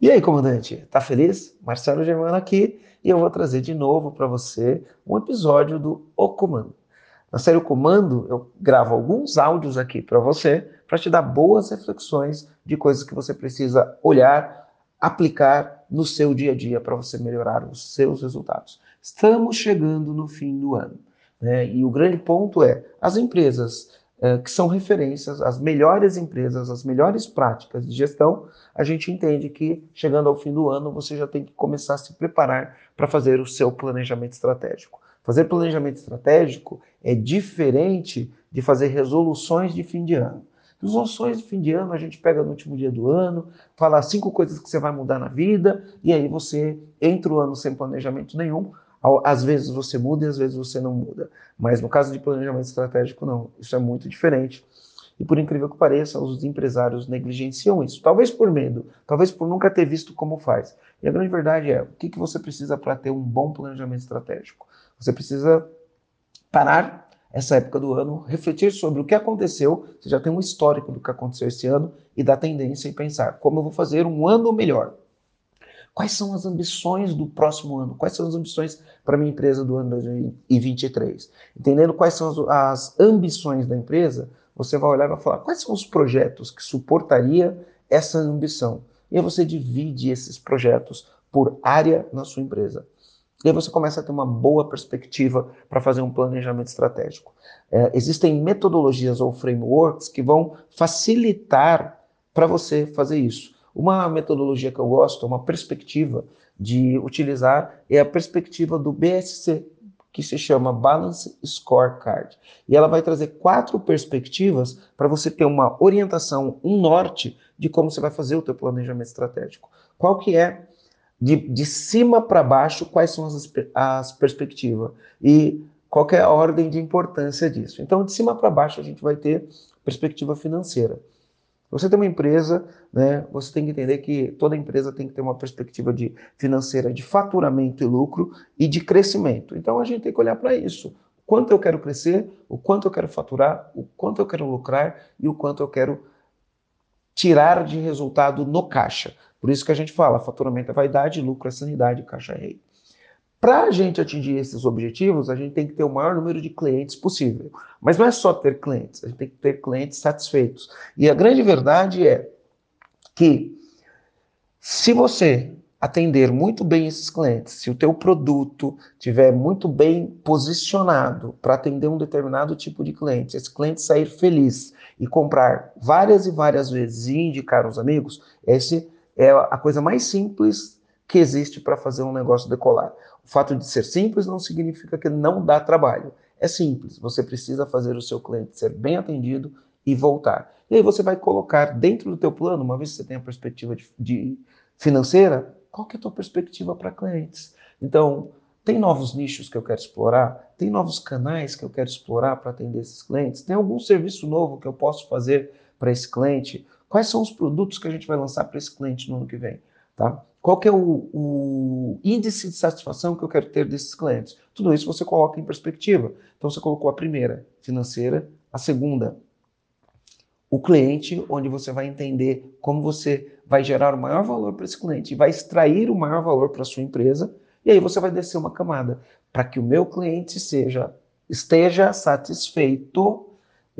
E aí, comandante, tá feliz? Marcelo Germano aqui e eu vou trazer de novo para você um episódio do O Comando. Na série O Comando, eu gravo alguns áudios aqui para você para te dar boas reflexões de coisas que você precisa olhar, aplicar no seu dia a dia para você melhorar os seus resultados. Estamos chegando no fim do ano. Né? E o grande ponto é: as empresas eh, que são referências, as melhores empresas, as melhores práticas de gestão, a gente entende que chegando ao fim do ano você já tem que começar a se preparar para fazer o seu planejamento estratégico. Fazer planejamento estratégico é diferente de fazer resoluções de fim de ano. Resoluções de fim de ano a gente pega no último dia do ano, fala cinco coisas que você vai mudar na vida, e aí você entra o ano sem planejamento nenhum, às vezes você muda e às vezes você não muda. Mas no caso de planejamento estratégico, não. Isso é muito diferente. E por incrível que pareça, os empresários negligenciam isso. Talvez por medo, talvez por nunca ter visto como faz. E a grande verdade é: o que, que você precisa para ter um bom planejamento estratégico? Você precisa parar essa época do ano, refletir sobre o que aconteceu, você já tem um histórico do que aconteceu esse ano e da tendência e pensar como eu vou fazer um ano melhor. Quais são as ambições do próximo ano? Quais são as ambições para minha empresa do ano 2023? Entendendo quais são as, as ambições da empresa, você vai olhar e vai falar quais são os projetos que suportaria essa ambição. E aí você divide esses projetos por área na sua empresa. E aí você começa a ter uma boa perspectiva para fazer um planejamento estratégico. É, existem metodologias ou frameworks que vão facilitar para você fazer isso. Uma metodologia que eu gosto, uma perspectiva de utilizar, é a perspectiva do BSC, que se chama Balance Scorecard. E ela vai trazer quatro perspectivas para você ter uma orientação, um norte de como você vai fazer o teu planejamento estratégico. Qual que é, de, de cima para baixo, quais são as, as perspectivas e qual é a ordem de importância disso. Então, de cima para baixo, a gente vai ter perspectiva financeira. Você tem uma empresa, né, você tem que entender que toda empresa tem que ter uma perspectiva de financeira de faturamento e lucro e de crescimento. Então a gente tem que olhar para isso. Quanto eu quero crescer, o quanto eu quero faturar, o quanto eu quero lucrar e o quanto eu quero tirar de resultado no caixa. Por isso que a gente fala, faturamento é vaidade, lucro é sanidade, caixa é rei. Para a gente atingir esses objetivos, a gente tem que ter o maior número de clientes possível. Mas não é só ter clientes, a gente tem que ter clientes satisfeitos. E a grande verdade é que se você atender muito bem esses clientes, se o teu produto tiver muito bem posicionado para atender um determinado tipo de cliente, esse cliente sair feliz e comprar várias e várias vezes e indicar os amigos, esse é a coisa mais simples que existe para fazer um negócio decolar. O fato de ser simples não significa que não dá trabalho. É simples, você precisa fazer o seu cliente ser bem atendido e voltar. E aí você vai colocar dentro do teu plano, uma vez que você tem a perspectiva de, de financeira, qual que é a tua perspectiva para clientes? Então, tem novos nichos que eu quero explorar? Tem novos canais que eu quero explorar para atender esses clientes? Tem algum serviço novo que eu posso fazer para esse cliente? Quais são os produtos que a gente vai lançar para esse cliente no ano que vem? Tá? Qual que é o, o, índice de satisfação que eu quero ter desses clientes? Tudo isso você coloca em perspectiva. Então você colocou a primeira, financeira, a segunda, o cliente, onde você vai entender como você vai gerar o maior valor para esse cliente vai extrair o maior valor para a sua empresa, e aí você vai descer uma camada para que o meu cliente seja esteja satisfeito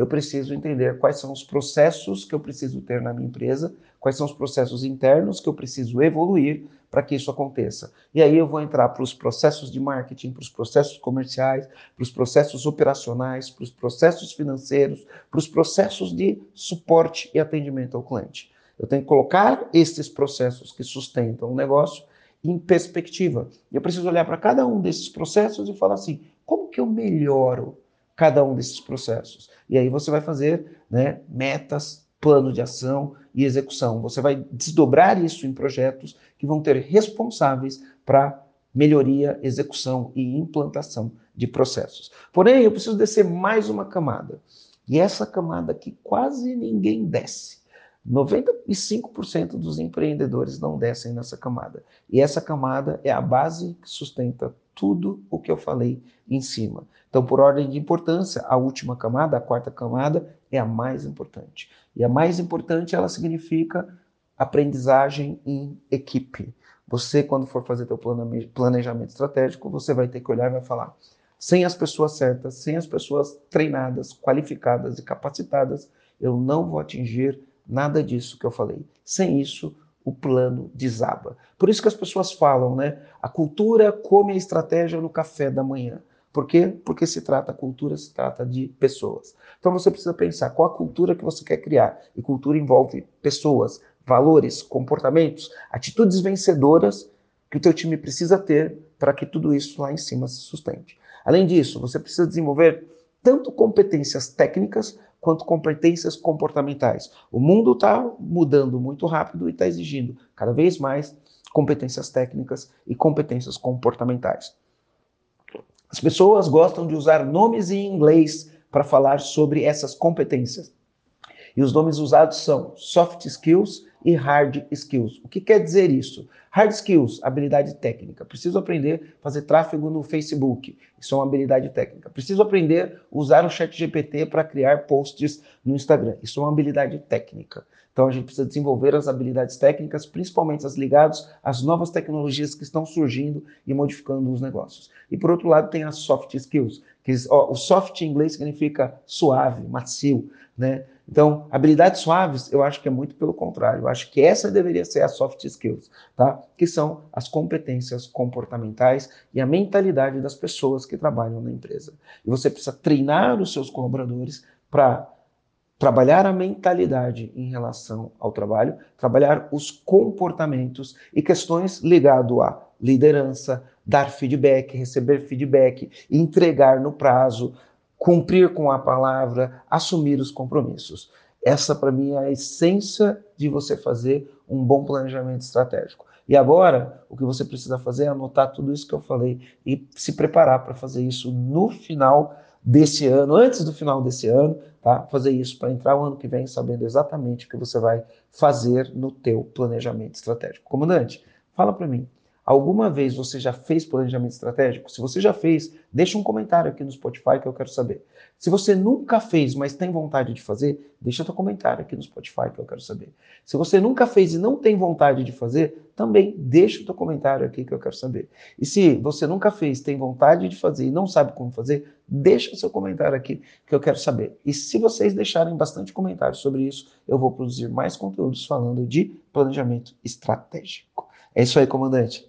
eu preciso entender quais são os processos que eu preciso ter na minha empresa, quais são os processos internos que eu preciso evoluir para que isso aconteça. E aí eu vou entrar para os processos de marketing, para os processos comerciais, para os processos operacionais, para os processos financeiros, para os processos de suporte e atendimento ao cliente. Eu tenho que colocar esses processos que sustentam o negócio em perspectiva. Eu preciso olhar para cada um desses processos e falar assim: como que eu melhoro cada um desses processos. E aí você vai fazer né, metas plano de ação e execução. Você vai desdobrar isso em projetos que vão ter responsáveis para melhoria, execução e implantação de processos. Porém, eu preciso descer mais uma camada. E essa camada que quase ninguém desce. 95% dos empreendedores não descem nessa camada. E essa camada é a base que sustenta tudo o que eu falei em cima. Então, por ordem de importância, a última camada, a quarta camada, é a mais importante. E a mais importante, ela significa aprendizagem em equipe. Você, quando for fazer seu planejamento estratégico, você vai ter que olhar e vai falar: sem as pessoas certas, sem as pessoas treinadas, qualificadas e capacitadas, eu não vou atingir nada disso que eu falei. Sem isso, o plano desaba. Por isso que as pessoas falam, né? A cultura come a estratégia no café da manhã. Por quê? Porque se trata, cultura se trata de pessoas. Então você precisa pensar qual a cultura que você quer criar. E cultura envolve pessoas, valores, comportamentos, atitudes vencedoras que o teu time precisa ter para que tudo isso lá em cima se sustente. Além disso, você precisa desenvolver tanto competências técnicas quanto competências comportamentais. O mundo está mudando muito rápido e está exigindo cada vez mais competências técnicas e competências comportamentais. As pessoas gostam de usar nomes em inglês para falar sobre essas competências. E os nomes usados são soft skills e hard skills. O que quer dizer isso? Hard skills, habilidade técnica. Preciso aprender a fazer tráfego no Facebook. Isso é uma habilidade técnica. Preciso aprender a usar o chat GPT para criar posts no Instagram. Isso é uma habilidade técnica. Então a gente precisa desenvolver as habilidades técnicas, principalmente as ligadas às novas tecnologias que estão surgindo e modificando os negócios. E por outro lado tem as soft skills, que ó, o soft em inglês significa suave, macio, né? Então, habilidades suaves, eu acho que é muito pelo contrário. Eu acho que essa deveria ser a soft skills, tá? Que são as competências comportamentais e a mentalidade das pessoas que trabalham na empresa. E você precisa treinar os seus colaboradores para trabalhar a mentalidade em relação ao trabalho, trabalhar os comportamentos e questões ligado à liderança, dar feedback, receber feedback, entregar no prazo, cumprir com a palavra, assumir os compromissos. Essa, para mim, é a essência de você fazer um bom planejamento estratégico. E agora, o que você precisa fazer é anotar tudo isso que eu falei e se preparar para fazer isso no final desse ano, antes do final desse ano, tá? Fazer isso para entrar o ano que vem sabendo exatamente o que você vai fazer no teu planejamento estratégico. Comandante, fala para mim, Alguma vez você já fez planejamento estratégico? Se você já fez, deixa um comentário aqui no Spotify que eu quero saber. Se você nunca fez, mas tem vontade de fazer, deixa teu comentário aqui no Spotify que eu quero saber. Se você nunca fez e não tem vontade de fazer, também deixa o teu comentário aqui que eu quero saber. E se você nunca fez, tem vontade de fazer e não sabe como fazer, deixa seu comentário aqui que eu quero saber. E se vocês deixarem bastante comentários sobre isso, eu vou produzir mais conteúdos falando de planejamento estratégico. É isso aí, comandante.